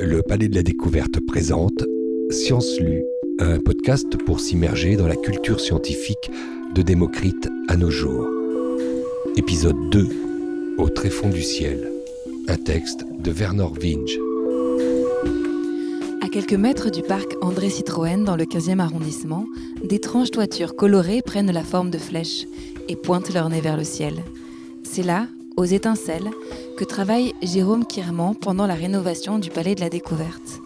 le Palais de la Découverte présente Science Lue, un podcast pour s'immerger dans la culture scientifique de Démocrite à nos jours. Épisode 2 Au tréfonds du ciel. Un texte de Werner Winge. À quelques mètres du parc André Citroën dans le 15e arrondissement, d'étranges toitures colorées prennent la forme de flèches et pointent leur nez vers le ciel. C'est là, aux étincelles, que travaille Jérôme Kirman pendant la rénovation du Palais de la Découverte.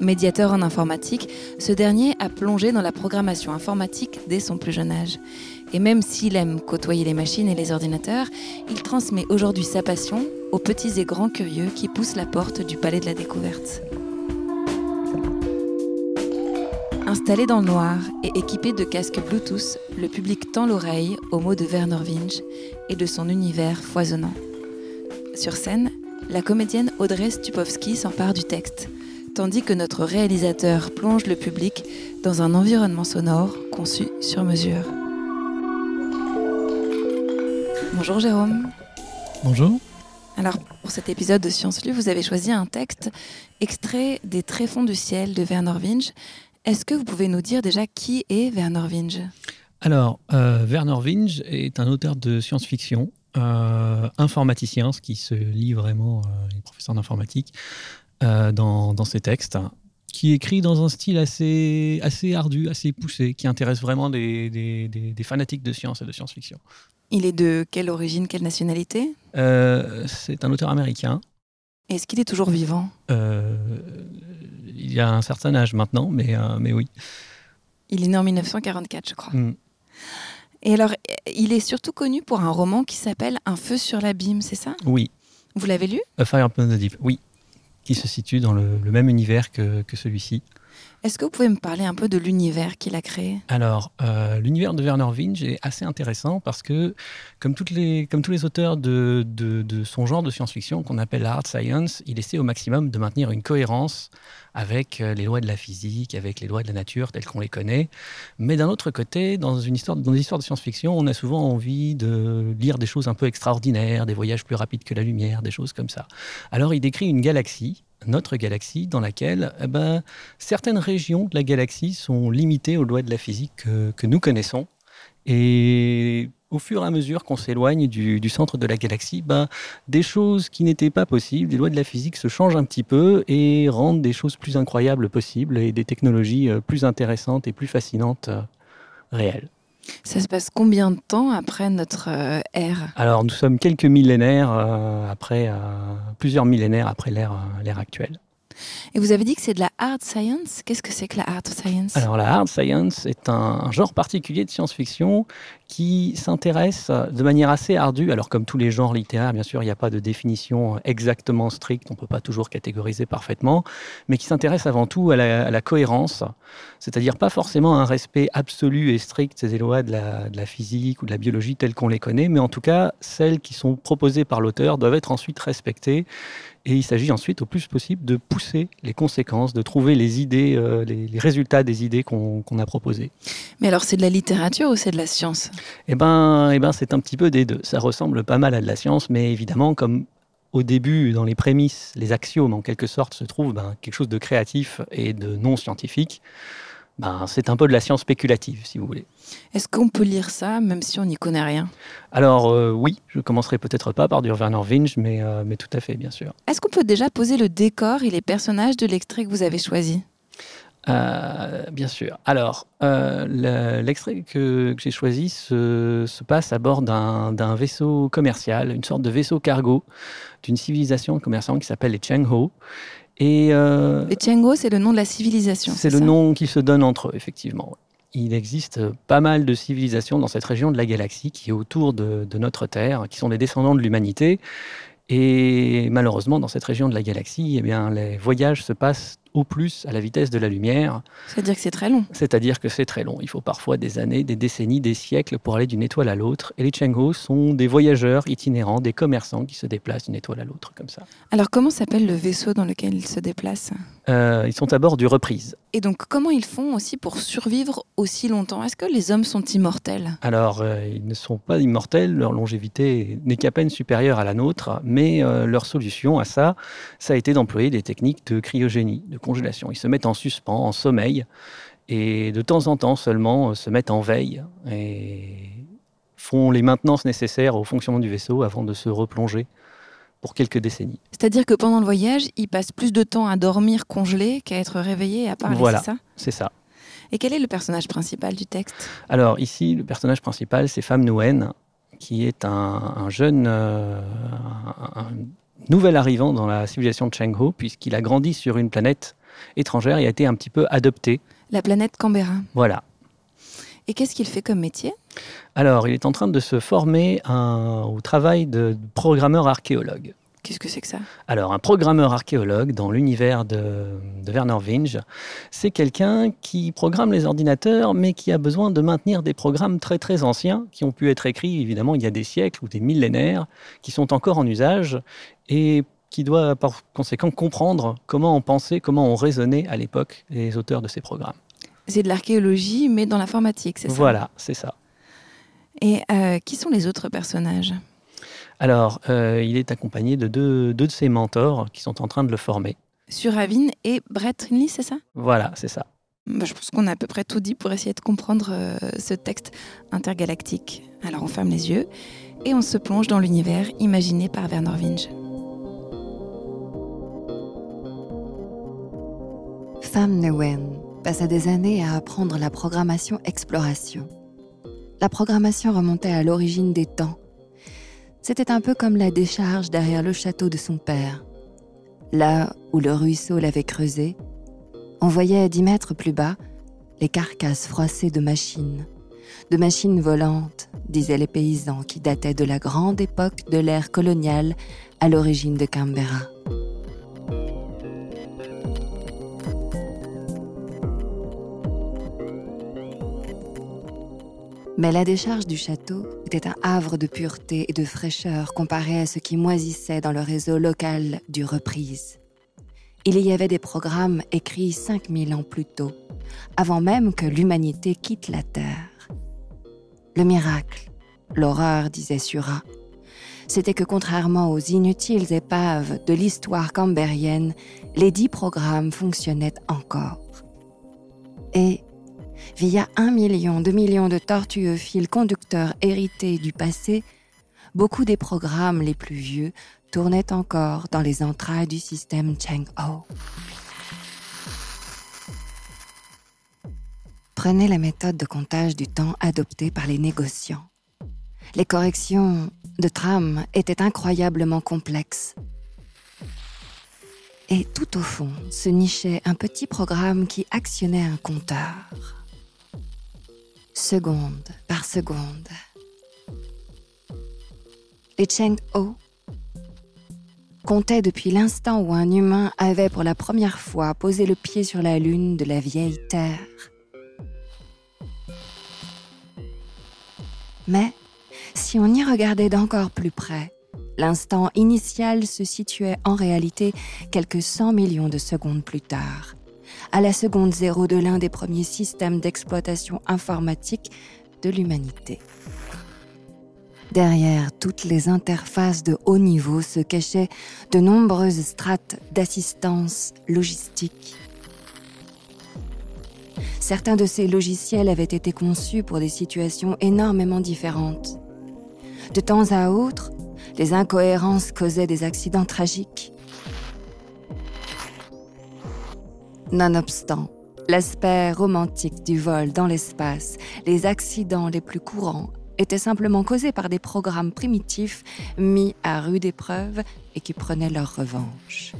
Médiateur en informatique, ce dernier a plongé dans la programmation informatique dès son plus jeune âge. Et même s'il aime côtoyer les machines et les ordinateurs, il transmet aujourd'hui sa passion aux petits et grands curieux qui poussent la porte du Palais de la Découverte. Installé dans le noir et équipé de casques Bluetooth, le public tend l'oreille aux mots de Werner Winch et de son univers foisonnant. Sur scène, la comédienne Audrey Stupowski s'empare du texte, tandis que notre réalisateur plonge le public dans un environnement sonore conçu sur mesure. Bonjour Jérôme. Bonjour. Alors, pour cet épisode de Science Lue, vous avez choisi un texte extrait des Tréfonds du ciel de Werner Winch. Est-ce que vous pouvez nous dire déjà qui est Werner Winge Alors, euh, Werner Winge est un auteur de science-fiction, euh, informaticien, ce qui se lit vraiment, euh, il est professeur d'informatique, dans, ses textes, qui écrit dans un style assez, assez ardu, assez poussé, qui intéresse vraiment des, des fanatiques de science et de science-fiction. Il est de quelle origine, quelle nationalité? C'est un auteur américain. Est-ce qu'il est toujours vivant? Il y a un certain âge maintenant, mais, euh, mais oui. Il est né en 1944, je crois. Mm. Et alors, il est surtout connu pour un roman qui s'appelle Un feu sur l'abîme, c'est ça? Oui. Vous l'avez lu? A Fire Upon the Deep, oui. Qui se situe dans le, même univers que, que celui-ci. Est-ce que vous pouvez me parler un peu de l'univers qu'il a créé? Alors, euh, l'univers de Werner Winge est assez intéressant parce que, comme, tous les auteurs de, son genre de science-fiction qu'on appelle la hard science, il essaie au maximum de maintenir une cohérence avec euh, les lois de la physique, avec les lois de la nature telles qu'on les connaît. Mais d'un autre côté, dans une histoire, histoires de science-fiction, on a souvent envie de lire des choses un peu extraordinaires, des voyages plus rapides que la lumière, des choses comme ça. Alors, il décrit une galaxie notre galaxie dans laquelle eh ben, certaines régions de la galaxie sont limitées aux lois de la physique que, nous connaissons. Et au fur et à mesure qu'on s'éloigne du, centre de la galaxie, ben, des choses qui n'étaient pas possibles, des lois de la physique se changent un petit peu et rendent des choses plus incroyables possibles et des technologies euh, plus intéressantes et plus fascinantes euh, réelles. Ça se passe combien de temps après notre euh, ère Alors, nous sommes quelques millénaires euh, après, euh, plusieurs millénaires après l'ère actuelle. Et vous avez dit que c'est de la hard science. Qu'est-ce que c'est que la hard science? Alors la hard science est un genre particulier de science-fiction qui s'intéresse de manière assez ardue. Alors comme tous les genres littéraires, bien sûr, il n'y a pas de définition exactement stricte, on ne peut pas toujours catégoriser parfaitement, mais qui s'intéresse avant tout à la, cohérence, c'est-à-dire pas forcément un respect absolu et strict des lois de la, physique ou de la biologie telles qu'on les connaît, mais en tout cas celles qui sont proposées par l'auteur doivent être ensuite respectées et il s'agit ensuite, au plus possible, de pousser les conséquences, de trouver les idées, euh, les, résultats des idées qu'on a proposées. Mais alors, c'est de la littérature ou c'est de la science? Eh ben, eh ben c'est un petit peu des deux. Ça ressemble pas mal à de la science, mais évidemment, comme au début, dans les prémices, les axiomes, en quelque sorte, se trouvent ben, quelque chose de créatif et de non scientifique ben, c'est un peu de la science spéculative, si vous voulez. Est-ce qu'on peut lire ça, même si on n'y connaît rien? Alors euh, oui, je commencerai peut-être pas par du Werner Winch, mais, euh, mais tout à fait, bien sûr. Est-ce qu'on peut déjà poser le décor et les personnages de l'extrait que vous avez choisi? Euh, bien sûr. Alors, l'extrait que, j'ai choisi se, se, passe à bord d'un vaisseau commercial, une sorte de vaisseau cargo d'une civilisation commerçante qui s'appelle les Cheng Ho et euh, les c'est le nom de la civilisation. C'est le nom qui se donne entre eux, effectivement. Il existe pas mal de civilisations dans cette région de la galaxie qui est autour de, de notre Terre, qui sont des descendants de l'humanité. Et malheureusement, dans cette région de la galaxie, eh bien, les voyages se passent au plus à la vitesse de la lumière. C'est-à-dire que c'est très long. C'est-à-dire que c'est très long. Il faut parfois des années, des décennies, des siècles pour aller d'une étoile à l'autre. Et les Chengho sont des voyageurs itinérants, des commerçants qui se déplacent d'une étoile à l'autre comme ça. Alors comment s'appelle le vaisseau dans lequel ils se déplacent? Euh, Ils sont à bord du Reprise. Et donc comment ils font aussi pour survivre aussi longtemps? Est-ce que les hommes sont immortels? Alors euh, ils ne sont pas immortels, leur longévité n'est qu'à peine supérieure à la nôtre, mais euh, leur, solution à ça, ça a été d'employer des techniques de cryogénie, de congélation. Ils se mettent en suspens, en sommeil, et de temps en temps seulement euh, se mettent en veille et font les maintenances nécessaires au fonctionnement du vaisseau avant de se replonger pour quelques décennies. C'est-à-dire que pendant le voyage, ils passent plus de temps à dormir congelé qu'à être réveillés et à parler, Voilà. c'est ça C'est ça. Et quel est le personnage principal du texte? Alors ici, le personnage principal, c'est Femme Nguyen, qui est un, un jeune, euh, un nouvel arrivant dans la civilisation de Cheng Ho, puisqu'il a grandi sur une planète étrangère et a été un petit peu adopté. La planète Canberra. Voilà. Et qu'est-ce qu'il fait comme métier? Alors, il est en train de se former un- au travail de programmeur archéologue. Qu'est-ce que c'est que ça? Alors, un programmeur archéologue dans l'univers de, de Werner Vinge, c'est quelqu'un qui programme les ordinateurs, mais qui a besoin de maintenir des programmes très très anciens, qui ont pu être écrits évidemment il y a des siècles ou des millénaires, qui sont encore en usage, et qui doit par conséquent comprendre comment on pensait, comment on raisonnait à l'époque les auteurs de ces programmes. C'est de l'archéologie, mais dans l'informatique, c'est ça? Voilà, c'est ça. Et euh, qui sont les autres personnages? Alors, euh, il est accompagné de deux, deux de ses mentors qui sont en train de le former. Suravin et Brett Trinley, c'est ça? Voilà, c'est ça. Bah, Je pense qu'on a à peu près tout dit pour essayer de comprendre euh, ce texte intergalactique. Alors on ferme les yeux et on se plonge dans l'univers imaginé par Werner Vinge. Pham Nguyen passa des années à apprendre la programmation exploration. La programmation remontait à l'origine des temps. C'était un peu comme la décharge derrière le château de son père. Là où le ruisseau l'avait creusé, on voyait dix mètres plus bas les carcasses froissées de machines. De machines volantes, disaient les paysans qui dataient de la grande époque de l'ère coloniale à l'origine de Canberra. Mais la décharge du château était un havre de pureté et de fraîcheur comparé à ce qui moisissait dans le réseau local du Reprise. Il y avait des programmes écrits 5000 ans plus tôt, avant même que l'humanité quitte la Terre. Le miracle, l'horreur, disait Sura, c'était que contrairement aux inutiles épaves de l'histoire cambérienne, les dix programmes fonctionnaient encore. Et via un million, deux millions de tortueux fils conducteurs hérités du passé, beaucoup des programmes les plus vieux tournaient encore dans les entrailles du système Cheng-Ho. Prenez la méthode de comptage du temps adoptée par les négociants. Les corrections de trame étaient incroyablement complexes. Et tout au fond se nichait un petit programme qui actionnait un compteur seconde par seconde. Les Cheng-Ho comptaient depuis l'instant où un humain avait pour la première fois posé le pied sur la lune de la vieille Terre. Mais si on y regardait d'encore plus près, l'instant initial se situait en réalité quelques 100 millions de secondes plus tard à la seconde zéro de l'un des premiers systèmes d'exploitation informatique de l'humanité. Derrière toutes les interfaces de haut niveau se cachaient de nombreuses strates d'assistance logistique. Certains de ces logiciels avaient été conçus pour des situations énormément différentes. De temps à autre, les incohérences causaient des accidents tragiques. Nonobstant l'aspect romantique du vol dans l'espace, les accidents les plus courants étaient simplement causés par des programmes primitifs mis à rude épreuve et qui prenaient leur revanche.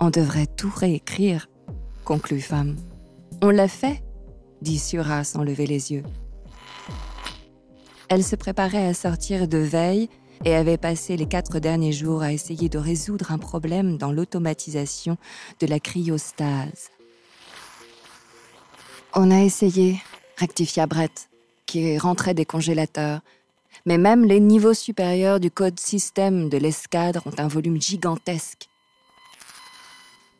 On devrait tout réécrire, conclut Femme. On l'a fait, dit Sura sans lever les yeux. Elle se préparait à sortir de veille et avait passé les quatre derniers jours à essayer de résoudre un problème dans l'automatisation de la cryostase. On a essayé, rectifia Brett, qui rentrait des congélateurs. Mais même les niveaux supérieurs du code système de l'escadre ont un volume gigantesque.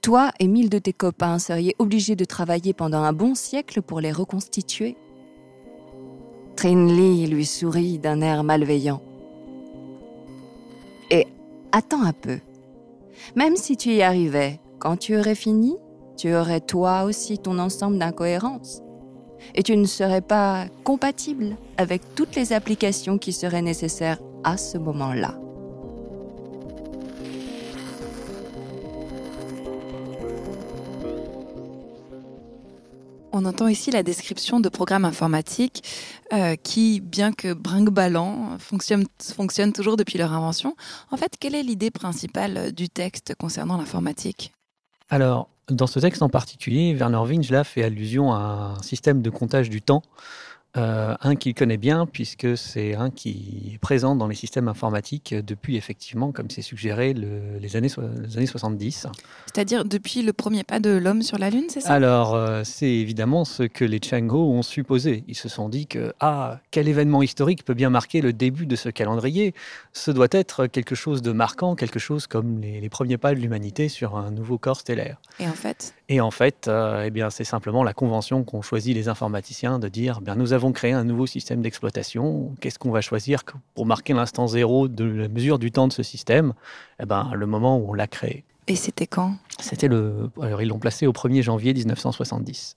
Toi et mille de tes copains seriez obligés de travailler pendant un bon siècle pour les reconstituer? Trinley lui sourit d'un air malveillant. Et attends un peu. Même si tu y arrivais, quand tu aurais fini, tu aurais toi aussi ton ensemble d'incohérences. Et tu ne serais pas compatible avec toutes les applications qui seraient nécessaires à ce moment-là. On entend ici la description de programmes informatiques euh, qui, bien que brinque-ballant, fonctionnent, toujours depuis leur invention. En fait, quelle est l'idée principale du texte concernant l'informatique? Alors, dans ce texte en particulier, Werner Winge là, fait allusion à un système de comptage du temps euh, un qu'il connaît bien, puisque c'est un qui est présent dans les systèmes informatiques depuis, effectivement, comme c'est suggéré, les, années, les années 70. C'est-à-dire depuis le premier pas de l'homme sur la Lune, c'est ça? Alors, euh, c'est évidemment ce que les Chango ont supposé. Ils se sont dit que, ah, quel événement historique peut bien marquer le début de ce calendrier? Ce doit être quelque chose de marquant, quelque chose comme les, les premiers pas de l'humanité sur un nouveau corps stellaire. Et en fait? Et en fait, euh, eh bien, c'est simplement la convention qu'ont choisi les informaticiens de dire bien, nous avons créé un nouveau système d'exploitation. Qu'est-ce qu'on va choisir pour marquer l'instant zéro de la mesure du temps de ce système? Eh ben, Le moment où on l'a créé. Et c'était quand? C'était le. Alors, ils l'ont placé au 1er janvier 1970.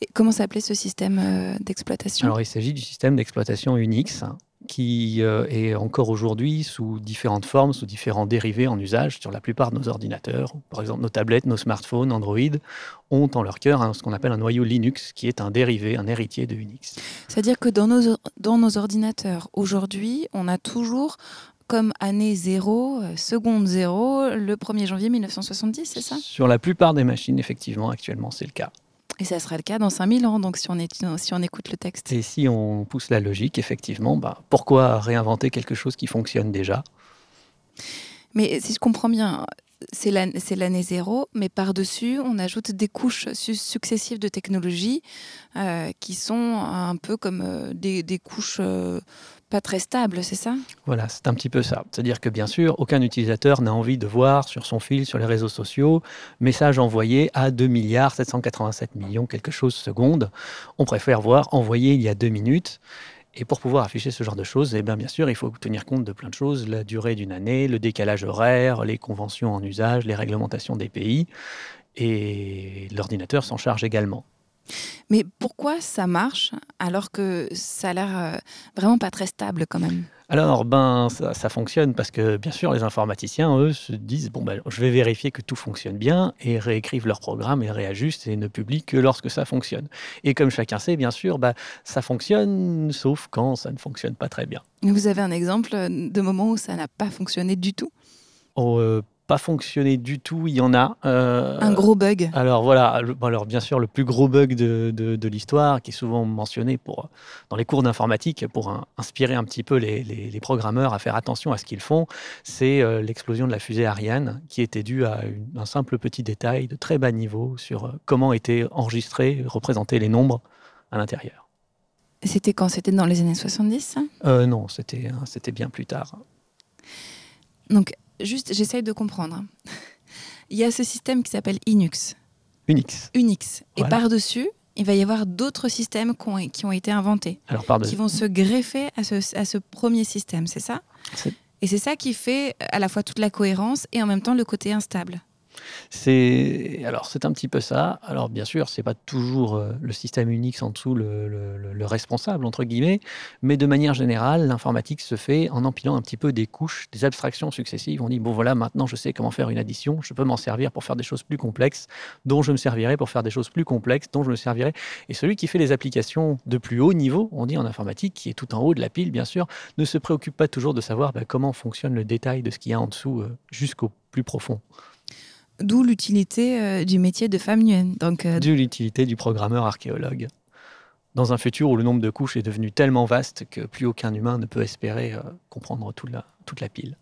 Et comment s'appelait ce système euh, d'exploitation? Alors, il s'agit du système d'exploitation Unix, qui euh, est encore aujourd'hui sous différentes formes, sous différents dérivés en usage sur la plupart de nos ordinateurs. Par exemple, nos tablettes, nos smartphones, Android ont en leur cœur ce qu'on appelle un noyau Linux, qui est un dérivé, un héritier de Unix. C'est-à-dire que dans nos, dans nos ordinateurs, aujourd'hui, on a toujours comme année 0, euh, seconde 0, le 1er janvier 1970, c'est ça? Sur la plupart des machines, effectivement, actuellement, c'est le cas. Et ça sera le cas dans 5000 ans, donc si on, est, si on écoute le texte. Et si on pousse la logique, effectivement, bah, pourquoi réinventer quelque chose qui fonctionne déjà? Mais si je comprends bien, c'est l'année zéro, mais par-dessus, on ajoute des couches successives de technologies euh, qui sont un peu comme euh, des, des, couches euh, pas très stables, c'est ça? Voilà, c'est un petit peu ça. C'est-à-dire que bien sûr, aucun utilisateur n'a envie de voir sur son fil, sur les réseaux sociaux, message envoyé à 2 milliards 787 millions quelque chose secondes. On préfère voir envoyé il y a deux minutes. Et pour pouvoir afficher ce genre de choses, eh bien, bien sûr, il faut tenir compte de plein de choses, la durée d'une année, le décalage horaire, les conventions en usage, les réglementations des pays, et l'ordinateur s'en charge également. Mais pourquoi ça marche alors que ça a l'air euh, vraiment pas très stable quand même? Alors, ben, ça, fonctionne parce que, bien sûr, les informaticiens, eux, se disent bon, ben, je vais vérifier que tout fonctionne bien et réécrivent leur programme et réajustent et ne publient que lorsque ça fonctionne. Et comme chacun sait, bien sûr, ben, ça fonctionne, sauf quand ça ne fonctionne pas très bien. Vous avez un exemple de moment où ça n'a pas fonctionné du tout? Oh, euh, pas fonctionné du tout. Il y en a. Euh, un gros bug. Alors voilà. Alors bien sûr, le plus gros bug de, de, l'histoire, qui est souvent mentionné pour, dans les cours d'informatique pour inspirer un petit peu les, les, programmeurs à faire attention à ce qu'ils font, c'est euh, l'explosion de la fusée Ariane, qui était due à un simple petit détail de très bas niveau sur euh, comment étaient enregistrés, représentés les nombres à l'intérieur. C'était quand? C'était dans les années 70 Non, c'était bien plus tard. Donc, juste, j'essaye de comprendre. Il y a ce système qui s'appelle Linux. Unix. Unix. Et par-dessus, il va y avoir d'autres systèmes qui ont, qui ont, été inventés, Alors, qui vont se greffer à ce, à ce premier système, c'est ça? Et c'est ça qui fait à la fois toute la cohérence et en même temps le côté instable. C'est alors c'est un petit peu ça. Alors bien sûr, c'est pas toujours euh, le système Unix en dessous le, responsable entre guillemets, mais de manière générale, l'informatique se fait en empilant un petit peu des couches, des abstractions successives. On dit bon voilà, maintenant je sais comment faire une addition, je peux m'en servir pour faire des choses plus complexes, dont je me servirai pour faire des choses plus complexes, dont je me servirai. Et celui qui fait les applications de plus haut niveau, on dit en informatique, qui est tout en haut de la pile bien sûr, ne se préoccupe pas toujours de savoir bah, comment fonctionne le détail de ce qu'il y a en dessous euh, jusqu'au plus profond. D'où l'utilité euh, du métier de femme nuenne. Donc, euh, D'où l'utilité du programmeur archéologue. Dans un futur où le nombre de couches est devenu tellement vaste que plus aucun humain ne peut espérer euh, comprendre toute la, toute la pile.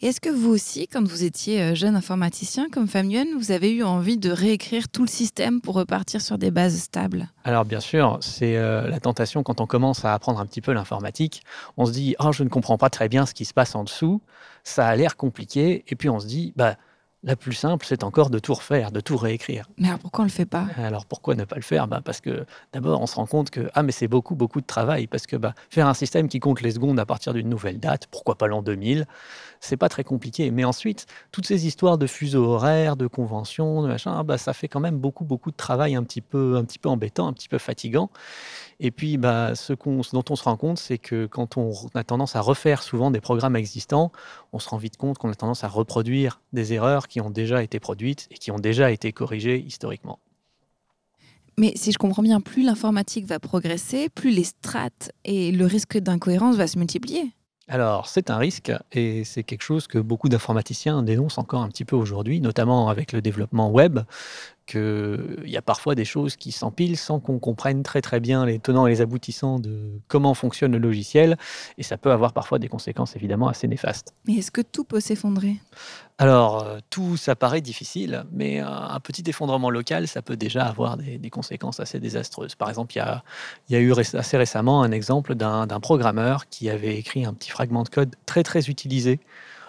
Et est-ce que vous aussi, quand vous étiez jeune informaticien comme femme nuenne, vous avez eu envie de réécrire tout le système pour repartir sur des bases stables? Alors bien sûr, c'est la tentation quand on commence à apprendre un petit peu l'informatique. On se dit, oh, je ne comprends pas très bien ce qui se passe en dessous, ça a l'air compliqué, et puis on se dit, bah, La plus simple, c'est encore de tout refaire, de tout réécrire. Mais alors pourquoi on le fait pas? Alors pourquoi ne pas le faire? Bah Parce que d'abord, on se rend compte que ah mais c'est beaucoup, beaucoup de travail. Parce que bah, faire un système qui compte les secondes à partir d'une nouvelle date, pourquoi pas l'an 2000, c'est pas très compliqué. Mais ensuite, toutes ces histoires de fuseaux horaires, de conventions, de machin, ah bah, ça fait quand même beaucoup, beaucoup de travail un petit peu, un petit peu embêtant, un petit peu fatigant. Et puis, bah, ce, ce dont on se rend compte, c'est que quand on a tendance à refaire souvent des programmes existants, on se rend vite compte qu'on a tendance à reproduire des erreurs qui ont déjà été produites et qui ont déjà été corrigées historiquement. Mais si je comprends bien, plus l'informatique va progresser, plus les strates et le risque d'incohérence va se multiplier. Alors, c'est un risque et c'est quelque chose que beaucoup d'informaticiens dénoncent encore un petit peu aujourd'hui, notamment avec le développement web, qu'il y a parfois des choses qui s'empilent sans qu'on comprenne très très bien les tenants et les aboutissants de comment fonctionne le logiciel, et ça peut avoir parfois des conséquences évidemment assez néfastes. Mais est-ce que tout peut s'effondrer? Alors, euh, tout, ça paraît difficile, mais un petit effondrement local, ça peut déjà avoir des, conséquences assez désastreuses. Par exemple, il y a, y a eu assez récemment un exemple d'un programmeur qui avait écrit un petit fragment de code très très utilisé,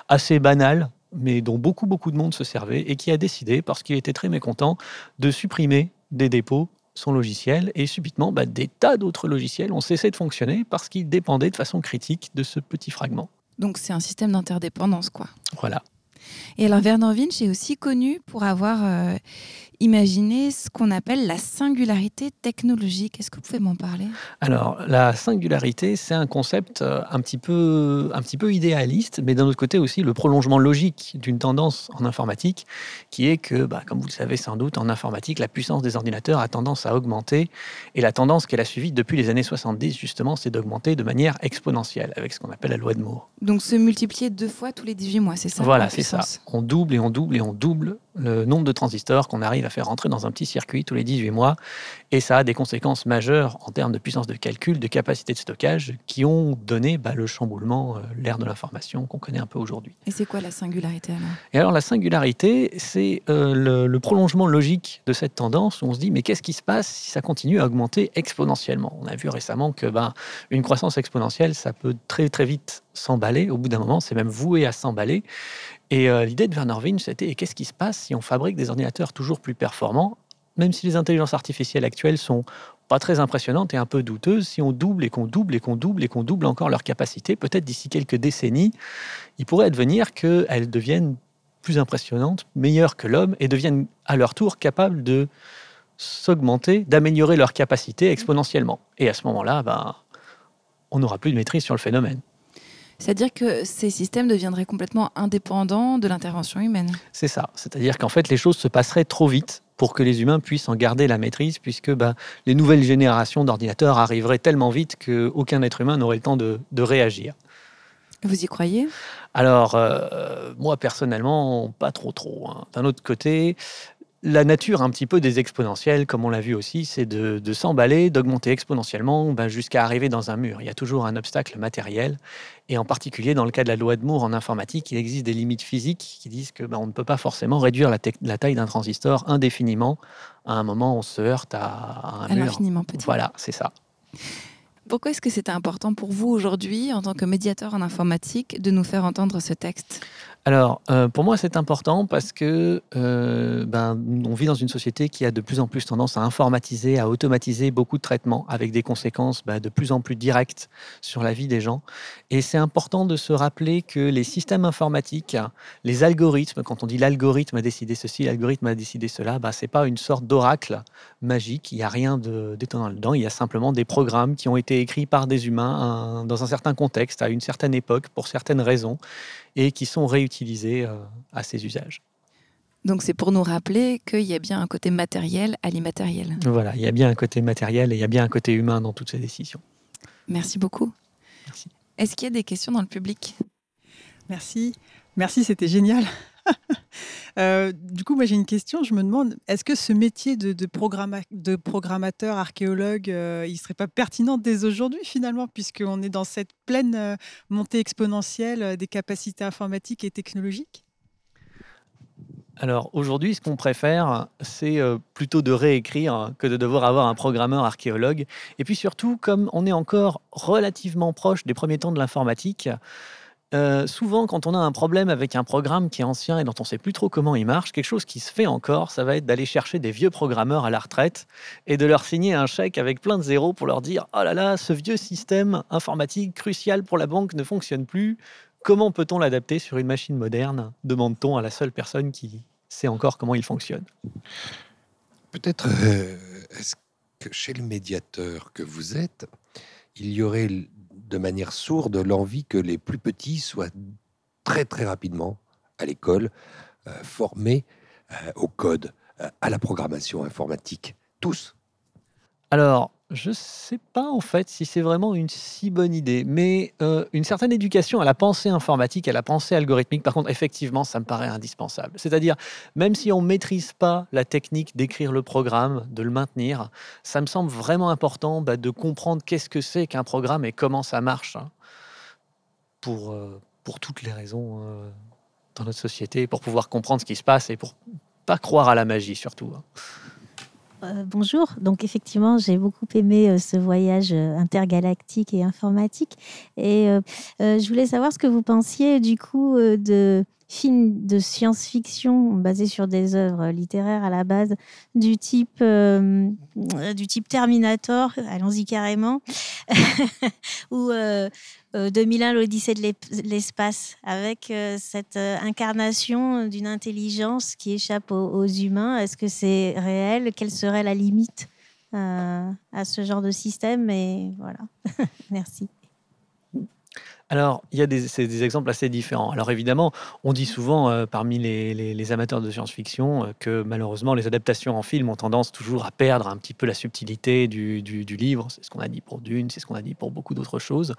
assez banal, mais dont beaucoup, beaucoup de monde se servait et qui a décidé, parce qu'il était très mécontent, de supprimer des dépôts son logiciel et subitement bah, des tas d'autres logiciels ont cessé de fonctionner parce qu'ils dépendaient de façon critique de ce petit fragment. Donc c'est un système d'interdépendance, quoi. Voilà. Et alors Werner Winch est aussi connu pour avoir euh, imaginé ce qu'on appelle la singularité technologique. Est-ce que vous pouvez m'en parler? Alors la singularité, c'est un concept euh, un petit, peu, un petit peu idéaliste, mais d'un autre côté aussi le prolongement logique d'une tendance en informatique, qui est que, bah, comme vous le savez sans doute, en informatique, la puissance des ordinateurs a tendance à augmenter, et la tendance qu'elle a suivie depuis les années 70, justement, c'est d'augmenter de manière exponentielle, avec ce qu'on appelle la loi de Moore. Donc se multiplier deux fois tous les 18 mois, c'est ça? Voilà, c'est ça. On double et on double et on double le nombre de transistors qu'on arrive à faire rentrer dans un petit circuit tous les 18 mois. Et ça a des conséquences majeures en termes de puissance de calcul, de capacité de stockage, qui ont donné bah, le chamboulement, euh, l'ère de l'information qu'on connaît un peu aujourd'hui. Et c'est quoi la singularité alors? Et alors la singularité, c'est euh, le, prolongement logique de cette tendance où on se dit mais qu'est-ce qui se passe si ça continue à augmenter exponentiellement? On a vu récemment que ben, une croissance exponentielle, ça peut très très vite s'emballer. Au bout d'un moment, c'est même voué à s'emballer. Et euh, l'idée de Werner Winch, c'était qu'est-ce qui se passe si on fabrique des ordinateurs toujours plus performants, même si les intelligences artificielles actuelles sont pas très impressionnantes et un peu douteuses, si on double et qu'on double et qu'on double et qu'on double encore leur capacité, peut-être d'ici quelques décennies, il pourrait advenir qu'elles deviennent plus impressionnantes, meilleures que l'homme et deviennent à leur tour capables de s'augmenter, d'améliorer leur capacité exponentiellement. Et à ce moment-là, ben, on n'aura plus de maîtrise sur le phénomène. C'est-à-dire que ces systèmes deviendraient complètement indépendants de l'intervention humaine. C'est ça. C'est-à-dire qu'en fait, les choses se passeraient trop vite pour que les humains puissent en garder la maîtrise, puisque bah, les nouvelles générations d'ordinateurs arriveraient tellement vite qu'aucun être humain n'aurait le temps de, réagir. Vous y croyez? Alors, euh, moi personnellement, pas trop trop. Hein. D'un autre côté, la nature un petit peu des exponentielles, comme on l'a vu aussi, c'est de, s'emballer, d'augmenter exponentiellement ben, jusqu'à arriver dans un mur. Il y a toujours un obstacle matériel. Et en particulier, dans le cas de la loi de Moore en informatique, il existe des limites physiques qui disent que ben, on ne peut pas forcément réduire la, taille d'un transistor indéfiniment. À un moment, on se heurte à, un mur. Infiniment petit. Voilà, c'est ça. Pourquoi est-ce que c'était important pour vous aujourd'hui, en tant que médiateur en informatique, de nous faire entendre ce texte? Alors, euh, pour moi, c'est important parce que euh, ben, on vit dans une société qui a de plus en plus tendance à informatiser, à automatiser beaucoup de traitements, avec des conséquences ben, de plus en plus directes sur la vie des gens. Et c'est important de se rappeler que les systèmes informatiques, les algorithmes, quand on dit l'algorithme a décidé ceci, l'algorithme a décidé cela, ben, c'est pas une sorte d'oracle magique. Il n'y a rien d'étonnant dedans. Il y a simplement des programmes qui ont été écrits par des humains dans un certain contexte, à une certaine époque, pour certaines raisons et qui sont réutilisés euh, à ces usages. Donc c'est pour nous rappeler qu'il y a bien un côté matériel à l'immatériel. Voilà, il y a bien un côté matériel et il y a bien un côté humain dans toutes ces décisions. Merci beaucoup. Merci. Est-ce qu'il y a des questions dans le public? Merci. Merci, c'était génial. Euh, du coup, moi j'ai une question. Je me demande, est-ce que ce métier de, de, programmateur, archéologue, euh, il serait pas pertinent dès aujourd'hui finalement, puisqu'on est dans cette pleine euh, montée exponentielle des capacités informatiques et technologiques? Alors aujourd'hui, ce qu'on préfère, c'est plutôt de réécrire que de devoir avoir un programmeur archéologue. Et puis surtout, comme on est encore relativement proche des premiers temps de l'informatique, euh, souvent, quand on a un problème avec un programme qui est ancien et dont on ne sait plus trop comment il marche, quelque chose qui se fait encore, ça va être d'aller chercher des vieux programmeurs à la retraite et de leur signer un chèque avec plein de zéros pour leur dire Oh là là, ce vieux système informatique crucial pour la banque ne fonctionne plus. Comment peut-on l'adapter sur une machine moderne? demande-t-on à la seule personne qui sait encore comment il fonctionne. Peut-être euh, est-ce que chez le médiateur que vous êtes, il y aurait de manière sourde l'envie que les plus petits soient très très rapidement à l'école euh, formés euh, au code, à la programmation informatique, tous. Alors, je ne sais pas en fait si c'est vraiment une si bonne idée, mais euh, une certaine éducation à la pensée informatique, à la pensée algorithmique, par contre, effectivement, ça me paraît indispensable. C'est-à-dire, même si on ne maîtrise pas la technique d'écrire le programme, de le maintenir, ça me semble vraiment important bah, de comprendre qu'est-ce que c'est qu'un programme et comment ça marche, hein, pour, euh, pour toutes les raisons euh, dans notre société, pour pouvoir comprendre ce qui se passe et pour pas croire à la magie surtout. Hein. Euh, bonjour. Donc effectivement, j'ai beaucoup aimé euh, ce voyage euh, intergalactique et informatique. Et je voulais savoir ce que vous pensiez du coup de films de science-fiction basés sur des œuvres littéraires à la base du type, du type Terminator, allons-y carrément, ou 2001, l'Odyssée de l'espace, avec cette incarnation d'une intelligence qui échappe aux, humains. Est-ce que c'est réel? Quelle serait la limite à ce genre de système? Et voilà, merci. Alors, il y a des, exemples assez différents. Alors évidemment, on dit souvent euh, parmi les, amateurs de science-fiction euh, que malheureusement les adaptations en film ont tendance toujours à perdre un petit peu la subtilité du, livre. C'est ce qu'on a dit pour Dune, c'est ce qu'on a dit pour beaucoup d'autres choses.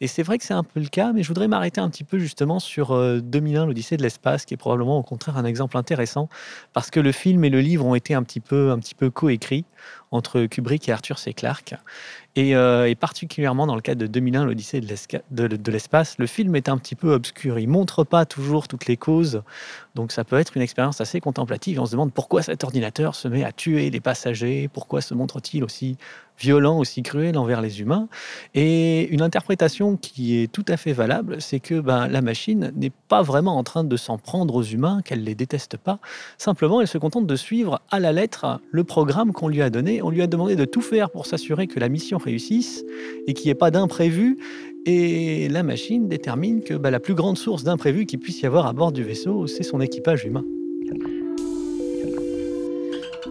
Et c'est vrai que c'est un peu le cas, mais je voudrais m'arrêter un petit peu justement sur 2001, euh, l'Odyssée de l'espace, qui est probablement au contraire un exemple intéressant, parce que le film et le livre ont été un petit peu, un peu coécrits entre Kubrick et Arthur C. Clarke. Euh, et, particulièrement dans le cas de 2001, l'Odyssée de l'espace, le film est un petit peu obscur. Il montre pas toujours toutes les causes. Donc ça peut être une expérience assez contemplative. on se demande pourquoi cet ordinateur se met à tuer les passagers, pourquoi se montre-t-il aussi violent, aussi cruel envers les humains? Et une interprétation qui est tout à fait valable, c'est que ben, la machine n'est pas vraiment en train de s'en prendre aux humains, qu'elle les déteste pas. Simplement, elle se contente de suivre à la lettre le programme qu'on lui a donné. On lui a demandé de tout faire pour s'assurer que la mission réussisse et qu'il n'y ait pas d'imprévu. Et la machine détermine que ben, la plus grande source d'imprévu qu'il puisse y avoir à bord du vaisseau, c'est son équipage humain.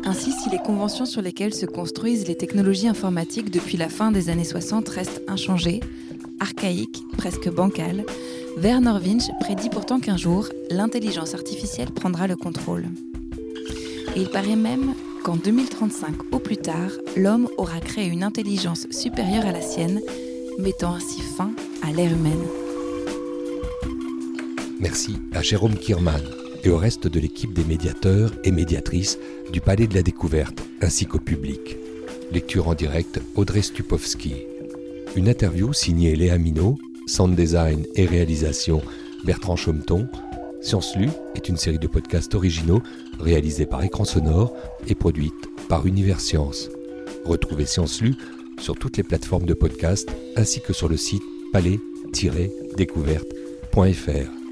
Ainsi, si les conventions sur lesquelles se construisent les technologies informatiques depuis la fin des années 60 restent inchangées, archaïques, presque bancales, Werner Winch prédit pourtant qu'un jour, l'intelligence artificielle prendra le contrôle. Et il paraît même qu'en 2035 au plus tard, l'homme aura créé une intelligence supérieure à la sienne, mettant ainsi fin à l'ère humaine. Merci à Jérôme Kierman et au reste de l'équipe des médiateurs et médiatrices du Palais de la Découverte, ainsi qu'au public. Lecture en direct Audrey Stupowski. Une interview signée Léa Minot, sound design et réalisation Bertrand Chaumeton. Science Lu est une série de podcasts originaux réalisés par Écran Sonore et produite par Univers Science. Retrouvez Science Lu sur toutes les plateformes de podcast ainsi que sur le site palais-découverte.fr.